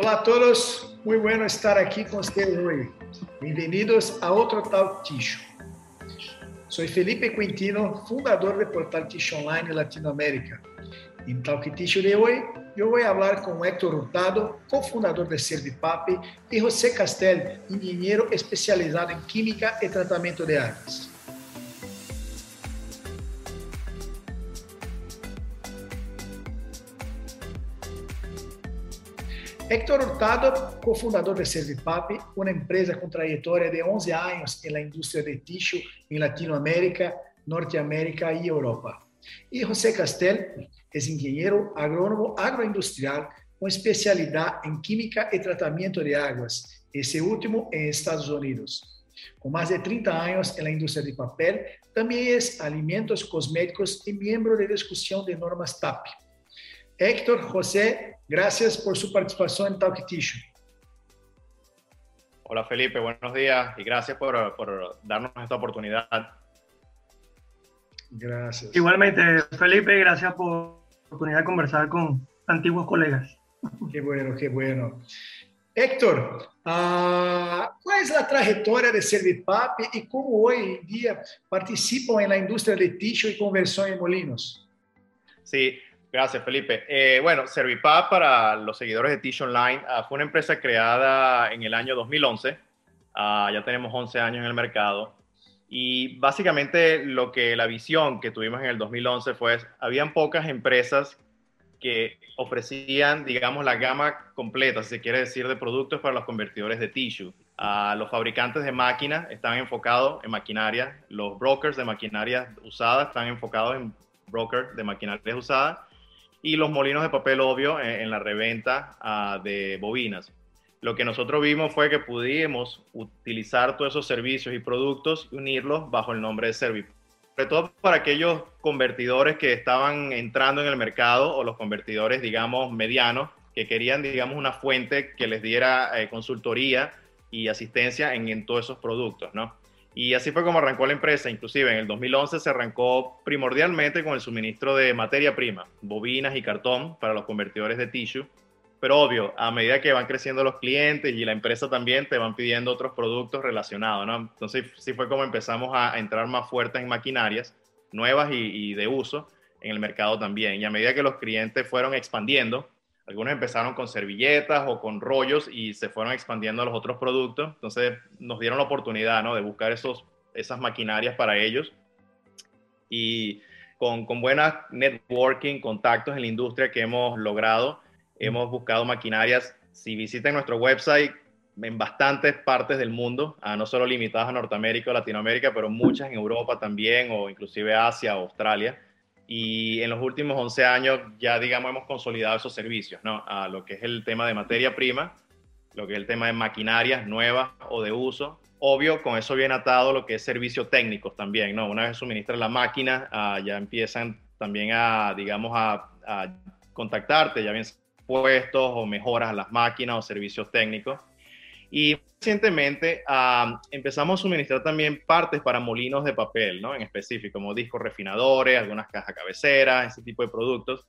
Olá a todos, muito bueno estar aqui com vocês hoje. Bem-vindos a outro Talk Ticho. Sou Felipe Quintino, fundador do portal Ticho Online Latinoamérica. Em Talk Ticho de hoje, eu vou falar com Héctor Hurtado, cofundador de Servipap, e José Castel, engenheiro especializado em química e tratamento de águas. Héctor Hurtado, cofundador de Servipap, uma empresa com trajetória de 11 anos na indústria de tixo em Latinoamérica, Norteamérica e Europa. E José Castel é engenheiro agrônomo agroindustrial com especialidade em química e tratamento de águas, esse último em Estados Unidos. Com mais de 30 anos na indústria de papel, também é alimentos cosméticos e membro de discussão de normas TAP. Héctor, José, gracias por su participación en Talk Tissue. Hola Felipe, buenos días y gracias por, por, darnos esta oportunidad. Gracias. Igualmente, Felipe, gracias por la oportunidad de conversar con antiguos colegas. Qué bueno, qué bueno. Héctor, uh, ¿cuál es la trayectoria de Servipap y cómo hoy en día participan en la industria de tissue y conversión en molinos? Sí, Gracias, Felipe. Eh, bueno, Servipap, para los seguidores de Tish Online, ah, fue una empresa creada en el año 2011. Ah, ya tenemos 11 años en el mercado. Y básicamente lo que la visión que tuvimos en el 2011 fue, habían pocas empresas que ofrecían, digamos, la gama completa, si se quiere decir, de productos para los convertidores de tissue. Ah, los fabricantes de máquinas están enfocados en maquinaria, los brokers de maquinaria usada están enfocados en brokers de maquinaria usada y los molinos de papel obvio en, la reventa ah, de bobinas. Lo que nosotros vimos fue que pudimos utilizar todos esos servicios y productos y unirlos bajo el nombre de Servip. Sobre todo para aquellos convertidores que estaban entrando en el mercado o los convertidores, digamos, medianos, que querían, digamos, una fuente que les diera eh, consultoría y asistencia en, en todos esos productos, ¿no? Y así fue como arrancó la empresa. Inclusive en el 2011 se arrancó primordialmente con el suministro de materia prima, bobinas y cartón para los convertidores de tissue. Pero obvio, a medida que van creciendo los clientes y la empresa también te van pidiendo otros productos relacionados, ¿no? Entonces sí fue como empezamos a, entrar más fuertes en maquinarias nuevas y, y de uso en el mercado también. Y a medida que los clientes fueron expandiendo, algunos empezaron con servilletas o con rollos y se fueron expandiendo a los otros productos. Entonces nos dieron la oportunidad ¿no? de buscar esos, esas maquinarias para ellos. Y con, con buena networking, contactos en la industria que hemos logrado, hemos buscado maquinarias. Si visitan nuestro website, en bastantes partes del mundo, no solo limitadas a Norteamérica o Latinoamérica, pero muchas en Europa también, o inclusive Asia o Australia y en los últimos 11 años ya, digamos, hemos consolidado esos servicios, ¿no? A lo que es el tema de materia prima, lo que es el tema de maquinarias nuevas o de uso. Obvio, con eso viene atado lo que es servicios técnicos también, ¿no? Una vez suministras la máquina, ah, ya empiezan también a, digamos, a, a contactarte, ya bien puestos o mejoras a las máquinas o servicios técnicos. Y recientemente empezamos a suministrar también partes para molinos de papel, ¿no? En específico, como discos refinadores, algunas cajas cabeceras, ese tipo de productos.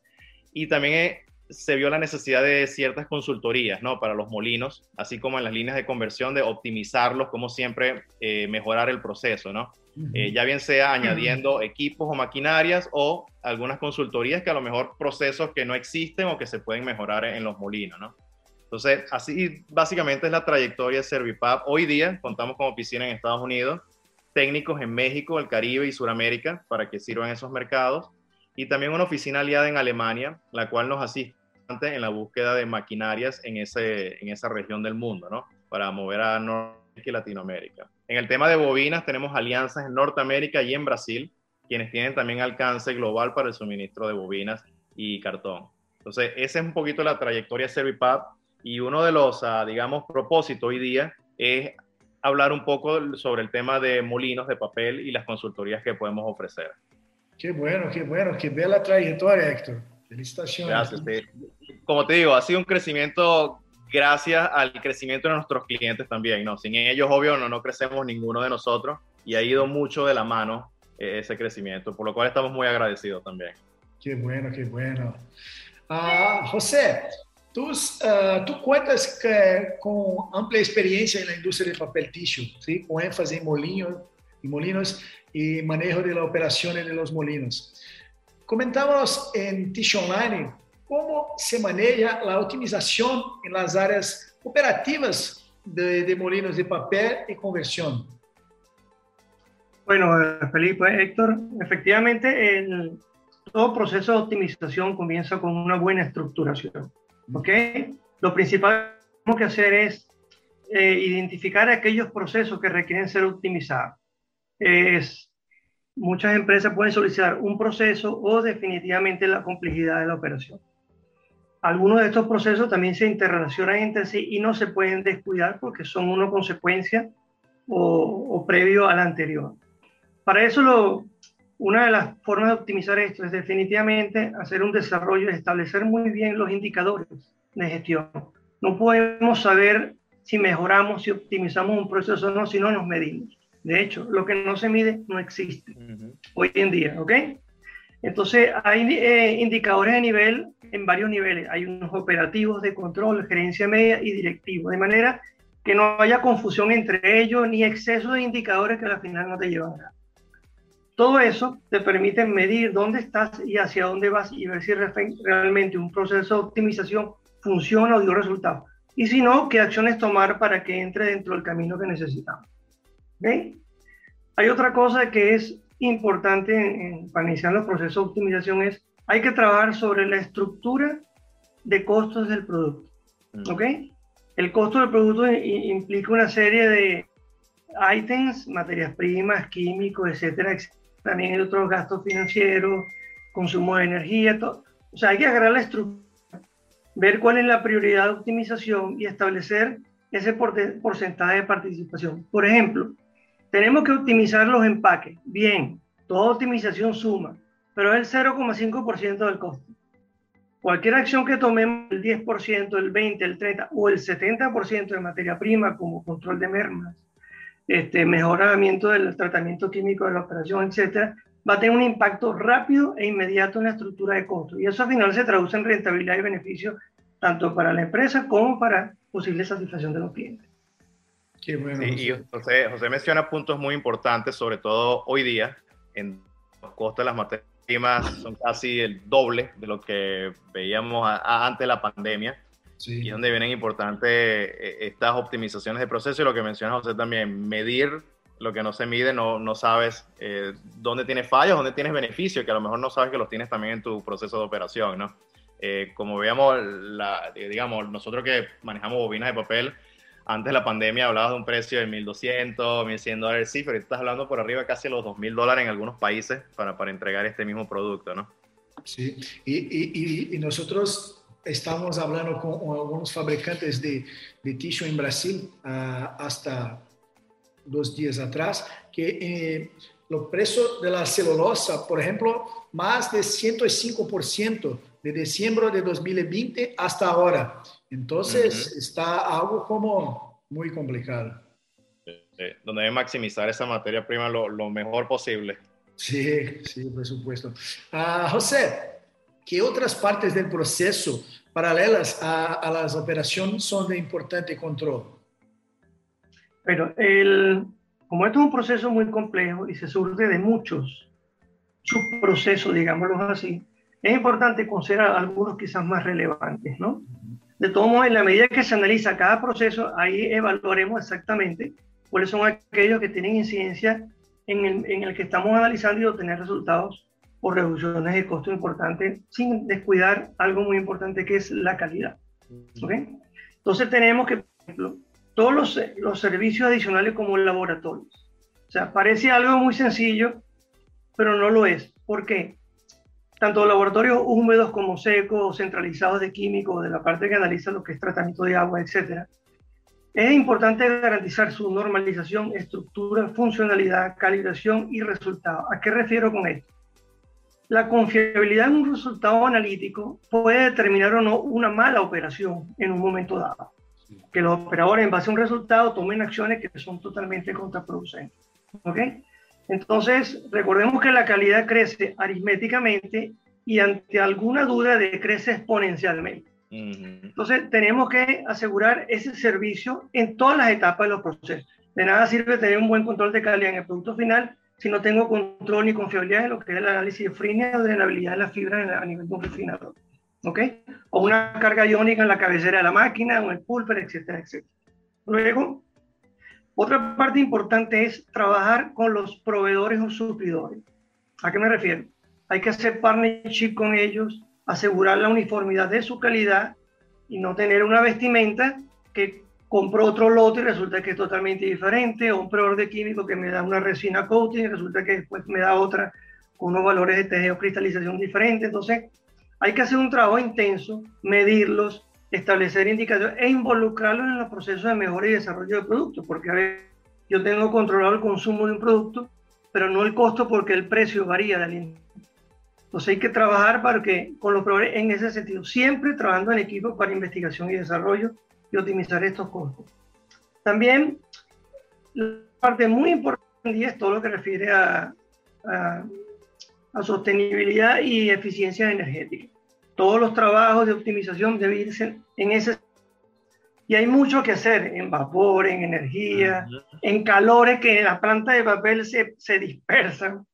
Y también eh, se vio la necesidad de ciertas consultorías, ¿no? Para los molinos, así como en las líneas de conversión, de optimizarlos, como siempre, eh, mejorar el proceso, ¿no? Eh, ya bien sea añadiendo equipos o maquinarias o algunas consultorías que a lo mejor procesos que no existen o que se pueden mejorar en los molinos, ¿no? Entonces, así básicamente es la trayectoria de Servipap. Hoy día contamos con oficina en Estados Unidos, técnicos en México, el Caribe y Sudamérica para que sirvan esos mercados, y también una oficina aliada en Alemania, la cual nos asiste en la búsqueda de maquinarias en, ese, en esa región del mundo, ¿no? Para mover a Norteamérica y Latinoamérica. En el tema de bobinas tenemos alianzas en Norteamérica y en Brasil, quienes tienen también alcance global para el suministro de bobinas y cartón. Entonces, esa es un poquito la trayectoria de Servipap y uno de los, ah, digamos, propósitos hoy día es hablar un poco sobre el tema de molinos de papel y las consultorías que podemos ofrecer. Qué bueno, qué bueno, qué bella trayectoria, Héctor. Felicitaciones. Gracias. Como te digo, ha sido un crecimiento gracias al crecimiento de nuestros clientes también, ¿no? Sin ellos, obvio, no, no crecemos ninguno de nosotros y ha ido mucho de la mano eh, ese crecimiento, por lo cual estamos muy agradecidos también. Qué bueno, qué bueno. Ah, José, Tú, uh, tú cuentas que, con amplia experiencia en la industria del papel tissue, ¿sí? con énfasis en molinos y molinos y manejo de las operaciones de los molinos. Comentábamos en Tissue Online cómo se maneja la optimización en las áreas operativas de, de molinos de papel y conversión. Bueno, Felipe, Héctor, efectivamente el, todo proceso de optimización comienza con una buena estructuración. ¿Ok? Lo principal que tenemos que hacer es eh, identificar aquellos procesos que requieren ser optimizados. Es, muchas empresas pueden solicitar un proceso o definitivamente la complejidad de la operación. Algunos de estos procesos también se interrelacionan entre sí y no se pueden descuidar porque son una consecuencia o, o previo al anterior. Para eso lo, una de las formas de optimizar esto es definitivamente hacer un desarrollo y establecer muy bien los indicadores de gestión. No podemos saber si mejoramos, si optimizamos un proceso o no, si no nos medimos. De hecho, lo que no se mide no existe hoy en día, ¿ok? Entonces, hay eh, indicadores de nivel en varios niveles. Hay unos operativos de control, gerencia media y directivo, de manera que no haya confusión entre ellos ni exceso de indicadores que al final no te llevan a nada. Todo eso te permite medir dónde estás y hacia dónde vas y ver si realmente un proceso de optimización funciona o dio resultado. Y si no, qué acciones tomar para que entre dentro del camino que necesitamos. Hay otra cosa que es importante en, para iniciar los procesos de optimización es hay que trabajar sobre la estructura de costos del producto. Mm. ¿Ok? El costo del producto implica una serie de items, materias primas, químicos, etcétera, etcétera también hay otros gastos financieros, consumo de energía, todo. O sea, hay que agarrar la estructura, ver cuál es la prioridad de optimización y establecer ese porcentaje de participación. Por ejemplo, tenemos que optimizar los empaques. Bien, toda optimización suma, pero es el 0,5% del costo. Cualquier acción que tomemos, el 10%, el 20%, el 30% o el 70% de materia prima, como control de mermas, este, mejoramiento del tratamiento químico de la operación, etcétera, va a tener un impacto rápido e inmediato en la estructura de costos. Y eso al final se traduce en rentabilidad y beneficio tanto para la empresa como para posible satisfacción de los clientes. Qué bueno. y José, José menciona puntos muy importantes, sobre todo hoy día, en los costos de las materias primas son casi el doble de lo que veíamos antes de la pandemia. Y es donde vienen importantes eh, estas optimizaciones de proceso y lo que menciona José también, medir lo que no se mide, no, no sabes eh, dónde tienes fallos, dónde tienes beneficios, que a lo mejor no sabes que los tienes también en tu proceso de operación, ¿no? Eh, como veíamos, la, digamos, nosotros que manejamos bobinas de papel, antes de la pandemia hablabas de un precio de 1.200, 1.100 dólares, sí, pero estás hablando por arriba casi los 2.000 dólares en algunos países para, para entregar este mismo producto, ¿no? Sí, y, y, y nosotros estamos hablando con algunos fabricantes de, de tissue en Brasil uh, hasta dos días atrás, que eh, los precios de la celulosa, por ejemplo, más de 105% de diciembre de 2020 hasta ahora. Entonces, uh -huh. está algo como muy complicado. Sí, donde hay que maximizar esa materia prima lo, lo mejor posible. Sí, sí, por supuesto. Uh, José, ¿Qué otras partes del proceso paralelas a, a las operaciones son de importante control? Pero el, como esto es un proceso muy complejo y se surge de muchos subprocesos, digámoslo así, es importante considerar algunos quizás más relevantes, ¿no? De todos modos, en la medida que se analiza cada proceso, ahí evaluaremos exactamente cuáles son aquellos que tienen incidencia en el, en el que estamos analizando y obtener resultados o reducciones de costo importantes, sin descuidar algo muy importante que es la calidad. ¿okay? Entonces tenemos que, por ejemplo, todos los, los servicios adicionales como laboratorios. O sea, parece algo muy sencillo, pero no lo es. ¿Por qué? Tanto laboratorios húmedos como secos, centralizados de químicos, de la parte que analiza lo que es tratamiento de agua, etc. Es importante garantizar su normalización, estructura, funcionalidad, calibración y resultado. ¿A qué refiero con esto? La confiabilidad en un resultado analítico puede determinar o no una mala operación en un momento dado. Que los operadores en base a un resultado tomen acciones que son totalmente contraproducentes. ¿Ok? Entonces, recordemos que la calidad crece aritméticamente y ante alguna duda decrece exponencialmente. Entonces, tenemos que asegurar ese servicio en todas las etapas de los procesos. De nada sirve tener un buen control de calidad en el producto final si no tengo control ni confiabilidad en lo que es el análisis de frina o drenabilidad de la fibra a nivel de un refinador. ¿Ok? O una carga iónica en la cabecera de la máquina, o en el pulper, etcétera, etcétera. Luego, otra parte importante es trabajar con los proveedores o suplidores. ¿A qué me refiero? Hay que hacer partnership con ellos, asegurar la uniformidad de su calidad y no tener una vestimenta que compro otro lote y resulta que es totalmente diferente, o un proveedor de químico que me da una resina coating y resulta que después me da otra con unos valores de tejido cristalización diferentes. Entonces, hay que hacer un trabajo intenso, medirlos, establecer indicadores e involucrarlos en los procesos de mejora y desarrollo de productos, porque a ver, yo tengo controlado el consumo de un producto, pero no el costo porque el precio varía de aliento. Entonces hay que trabajar para que, con los proveedores en ese sentido, siempre trabajando en equipo para investigación y desarrollo y optimizar estos costos. También, la parte muy importante es todo lo que refiere a, a, sostenibilidad y eficiencia energética. Todos los trabajos de optimización deben irse en ese y hay mucho que hacer en vapor, en energía, en calores que en la planta de papel se, se dispersan.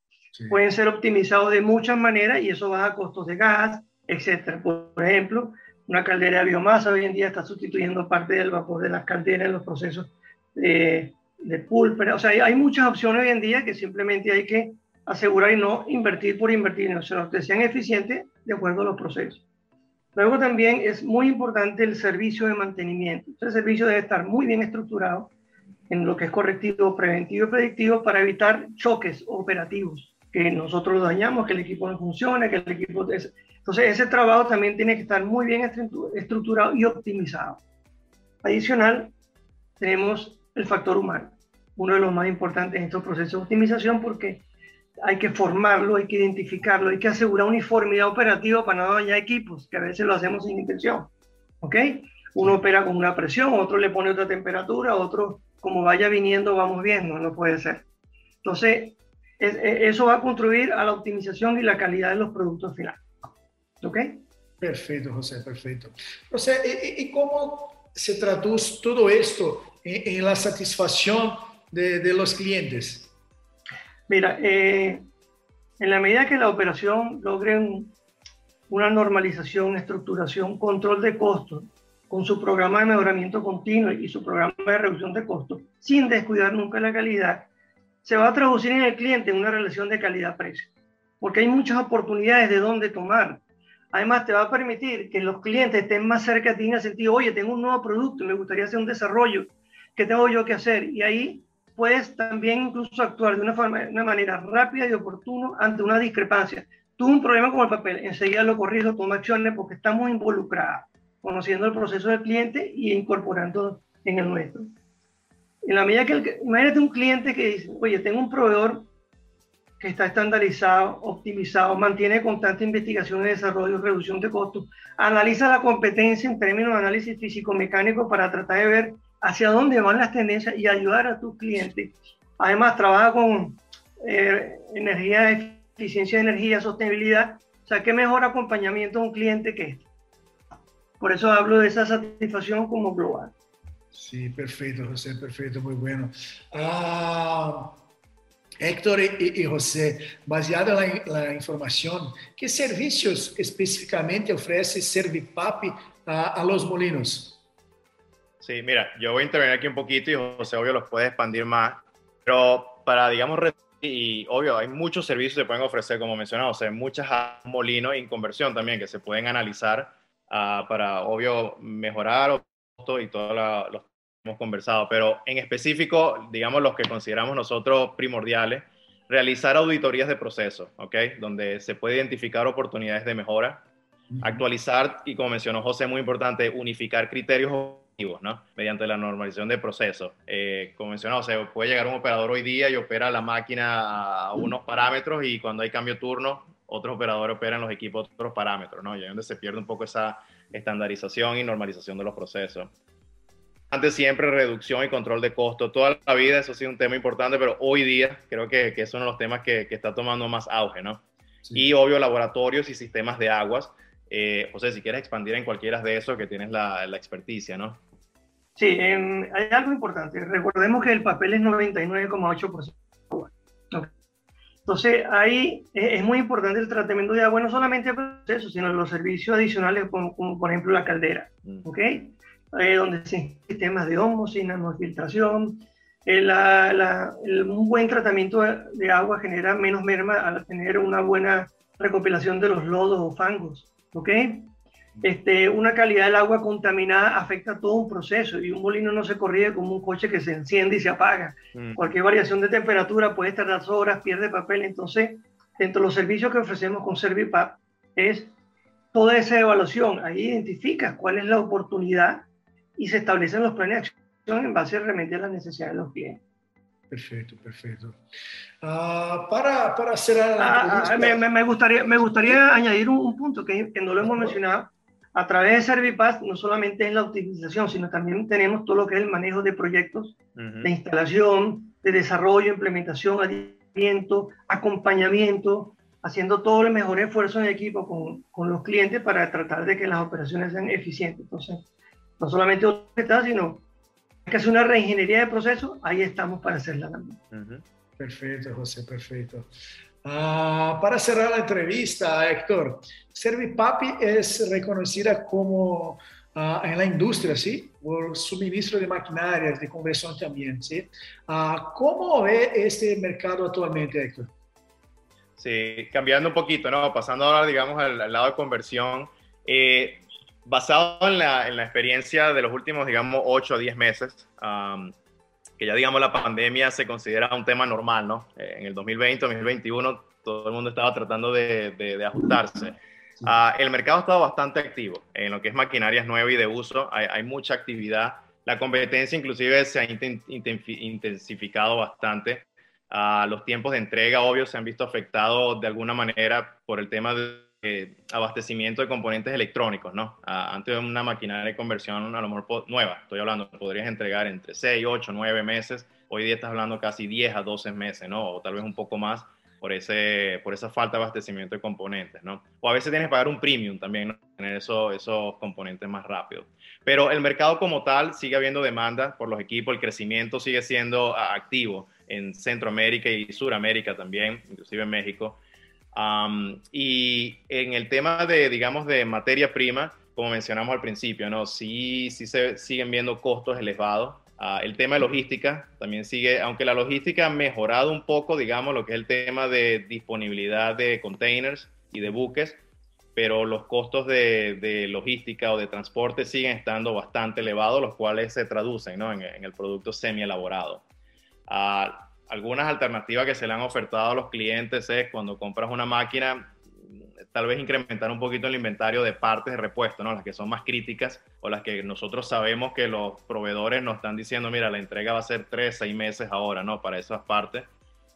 Pueden ser optimizados de muchas maneras y eso baja costos de gas, etc. Por ejemplo, una caldera de biomasa hoy en día está sustituyendo parte del vapor de las calderas en los procesos de, de pulper. O sea, hay, muchas opciones hoy en día que simplemente hay que asegurar y no invertir por invertir, sino que sean eficientes de acuerdo a los procesos. Luego también es muy importante el servicio de mantenimiento. Este servicio debe estar muy bien estructurado en lo que es correctivo, preventivo y predictivo para evitar choques operativos, que nosotros dañamos, que el equipo no funcione, que el equipo... Entonces, ese trabajo también tiene que estar muy bien estructurado y optimizado. Adicional, tenemos el factor humano, uno de los más importantes en estos procesos de optimización porque hay que formarlo, hay que identificarlo, hay que asegurar uniformidad operativa para no dañar equipos, que a veces lo hacemos sin intención. ¿Ok? Uno opera con una presión, otro le pone otra temperatura, otro como vaya viniendo vamos viendo, no puede ser. Entonces, eso va a contribuir a la optimización y la calidad de los productos finales. ¿Ok? Perfecto, José, perfecto. José, ¿y, cómo se traduce todo esto en, la satisfacción de, los clientes? Mira, eh, en la medida que la operación logre una normalización, estructuración, control de costos, con su programa de mejoramiento continuo y su programa de reducción de costos, sin descuidar nunca la calidad, se va a traducir en el cliente en una relación de calidad-precio. Porque hay muchas oportunidades de dónde tomar. Además, te va a permitir que los clientes estén más cerca de ti en el sentido, oye, tengo un nuevo producto, me gustaría hacer un desarrollo, ¿qué tengo yo que hacer? Y ahí puedes también incluso actuar de una, forma, una manera rápida y oportuna ante una discrepancia. Tuve un problema con el papel, enseguida lo corrijo, tomo acciones porque estamos involucrados, conociendo el proceso del cliente y incorporando en el nuestro. En la medida que, imagínate un cliente que dice, oye, tengo un proveedor está estandarizado, optimizado, mantiene constante investigación y desarrollo, reducción de costos, analiza la competencia en términos de análisis físico-mecánico para tratar de ver hacia dónde van las tendencias y ayudar a tus clientes. Además, trabaja con eh, energía, eficiencia de energía, sostenibilidad. O sea, qué mejor acompañamiento a un cliente que este. Por eso hablo de esa satisfacción como global. Sí, perfecto, José, perfecto, muy bueno. Ah, Héctor y, José, baseado en la, información, ¿qué servicios específicamente ofrece Servipap a, los molinos? Sí, mira, yo voy a intervenir aquí un poquito y José, obvio, los puede expandir más, pero para, digamos, y obvio, hay muchos servicios que pueden ofrecer, como mencionaba, o sea, muchas molinos en conversión también que se pueden analizar uh, para, obvio, mejorar y todos los hemos conversado, pero en específico, digamos, los que consideramos nosotros primordiales, realizar auditorías de proceso, ¿ok? Donde se puede identificar oportunidades de mejora, actualizar y, como mencionó José, muy importante, unificar criterios objetivos, ¿no? Mediante la normalización de procesos. Eh, como mencionó, sea, puede llegar un operador hoy día y opera la máquina a unos parámetros y cuando hay cambio de turno, otros operadores operan los equipos otros parámetros, ¿no? Y ahí es donde se pierde un poco esa estandarización y normalización de los procesos siempre reducción y control de costos. Toda la vida eso ha sido un tema importante, pero hoy día creo que, que es uno de los temas que, que está tomando más auge, ¿no? Y obvio laboratorios y sistemas de aguas Eh, José, si quieres expandir en cualquiera de esos que tienes la, la experticia, ¿no? Sí, hay algo importante. Recordemos que el papel es 99,8% agua. Entonces, ahí es, muy importante el tratamiento de agua, no solamente el proceso, sino los servicios adicionales, como, por ejemplo la caldera, mm. Eh, donde se sistemas de homocina, no filtración. Eh, un buen tratamiento de agua genera menos merma al tener una buena recopilación de los lodos o fangos, ¿ok? Este, una calidad del agua contaminada afecta todo un proceso y un molino no se corrige como un coche que se enciende y se apaga. Mm. Cualquier variación de temperatura puede tardar horas, pierde papel. Entonces, dentro de los servicios que ofrecemos con Servipap es toda esa evaluación. Ahí identifica cuál es la oportunidad y se establecen los planes de acción en base realmente a las necesidades de los clientes. Perfecto, perfecto. Ah, para, para cerrar ah, ah, me, me, gustaría, me gustaría añadir un, punto que, que, no lo hemos mencionado a través de Servipass no solamente es la optimización, sino también tenemos todo lo que es el manejo de proyectos de instalación, de desarrollo, implementación, adiestamiento, acompañamiento, haciendo todo el mejor esfuerzo en equipo con, con, los clientes para tratar de que las operaciones sean eficientes. Entonces, no solamente está, sino que hacer una reingeniería de procesos, ahí estamos para hacerla también. Perfecto, José, perfecto. Ah, para cerrar la entrevista, Héctor, Servipapi es reconocida como ah, en la industria, ¿sí? Por suministro de maquinarias de conversión también, ¿sí? Ah, ¿Cómo ve este mercado actualmente, Héctor? Sí, cambiando un poquito, ¿no? Pasando ahora, digamos, al, lado de conversión. Eh, basado en la, en la, experiencia de los últimos, digamos, 8 a 10 meses, que ya digamos la pandemia se considera un tema normal, ¿no? Eh, en el 2020, 2021, todo el mundo estaba tratando de, de, ajustarse. Ah, el mercado ha estado bastante activo en lo que es maquinarias nuevas y de uso, hay, hay mucha actividad. La competencia inclusive se ha intensificado bastante. Uh, los tiempos de entrega, obvio, se han visto afectados de alguna manera por el tema de eh, abastecimiento de componentes electrónicos, ¿no? antes de una maquinaria de conversión, a lo mejor nueva, estoy hablando, podrías entregar entre 6, 8, 9 meses, hoy día estás hablando casi 10 a 12 meses, ¿no? O tal vez un poco más por, ese, por esa falta de abastecimiento de componentes, ¿no? O a veces tienes que pagar un premium también. Tener eso, esos componentes más rápido. Pero el mercado como tal sigue habiendo demanda por los equipos, el crecimiento sigue siendo activo en Centroamérica y Suramérica también, inclusive en México y en el tema de, digamos, de materia prima, como mencionamos al principio, ¿no? Sí, sí se siguen viendo costos elevados. Ah, el tema de logística también sigue, aunque la logística ha mejorado un poco, digamos, lo que es el tema de disponibilidad de containers y de buques, pero los costos de, logística o de transporte siguen estando bastante elevados, los cuales se traducen ¿no? en, el producto semi elaborado. Uh, algunas alternativas que se le han ofertado a los clientes es cuando compras una máquina, tal vez incrementar un poquito el inventario de partes de repuesto, ¿no? Las que son más críticas o las que nosotros sabemos que los proveedores nos están diciendo, mira, la entrega va a ser tres, seis meses ahora, ¿no? Para esas partes.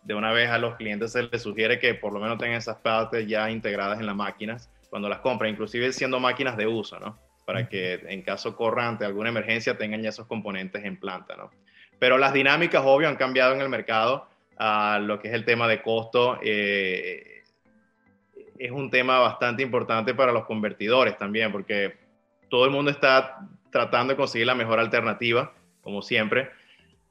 De una vez a los clientes se les sugiere que por lo menos tengan esas partes ya integradas en las máquinas cuando las compran, inclusive siendo máquinas de uso, ¿no? Para que en caso corra ante alguna emergencia tengan ya esos componentes en planta, ¿no? Pero las dinámicas, obvio, han cambiado en el mercado. a lo que es el tema de costo eh, es un tema bastante importante para los convertidores también, porque todo el mundo está tratando de conseguir la mejor alternativa, como siempre,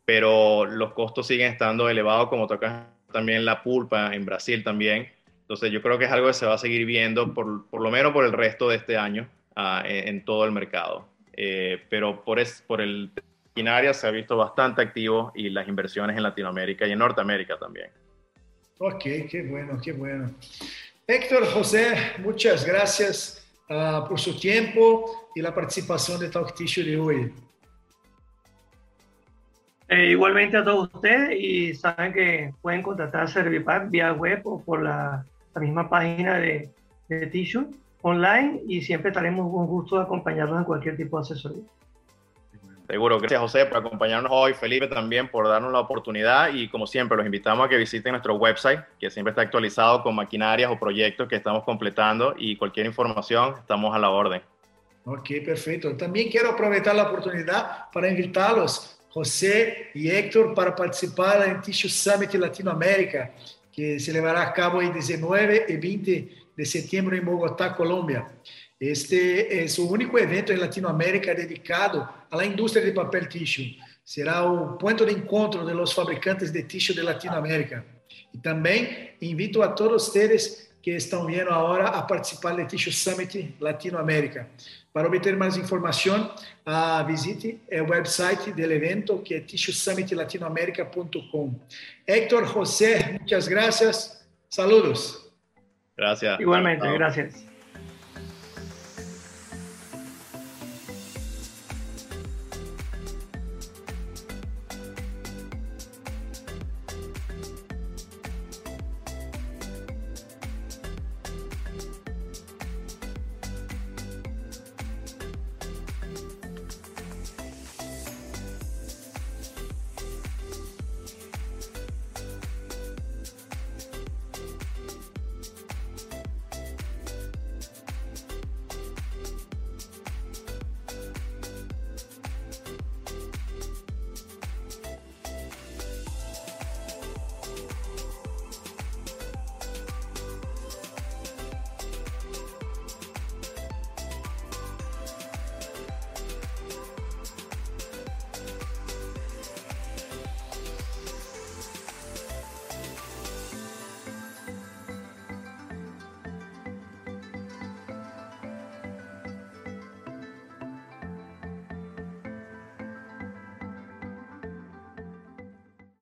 pero los costos siguen estando elevados, como toca también la pulpa en Brasil también. Entonces yo creo que es algo que se va a seguir viendo por, por lo menos por el resto de este año uh, en, en, todo el mercado. Eh, pero por, es, por el se ha visto bastante activo y las inversiones en Latinoamérica y en Norteamérica también. Ok, qué bueno, qué bueno. Héctor José, muchas gracias uh, por su tiempo y la participación de Talk Tissue de hoy. Eh, igualmente a todos ustedes y saben que pueden contactar a Servipack vía web o por la, la misma página de, de Tissue online y siempre estaremos con gusto de acompañarlos en cualquier tipo de asesoría. Seguro. Gracias, José, por acompañarnos hoy. Felipe también por darnos la oportunidad. Y como siempre, los invitamos a que visiten nuestro website, que siempre está actualizado con maquinarias o proyectos que estamos completando. Y cualquier información, estamos a la orden. Ok, perfecto. También quiero aprovechar la oportunidad para invitarlos, José y Héctor, para participar en Tissue Summit Latinoamérica, que se llevará a cabo el 19 y 20 de septiembre en Bogotá, Colombia. Este es o único evento em Latinoamérica dedicado à indústria de papel tissue. Será o ponto de encontro de los fabricantes de tissue de Latinoamérica. E também invito a todos vocês que estão vendo agora a participar do Tissue Summit Latinoamérica. Para obter mais informação, visite o website do evento que é tissuesummitlatinoamerica.com. Héctor José, muitas gracias. Saludos. Gracias. Igualmente, gracias.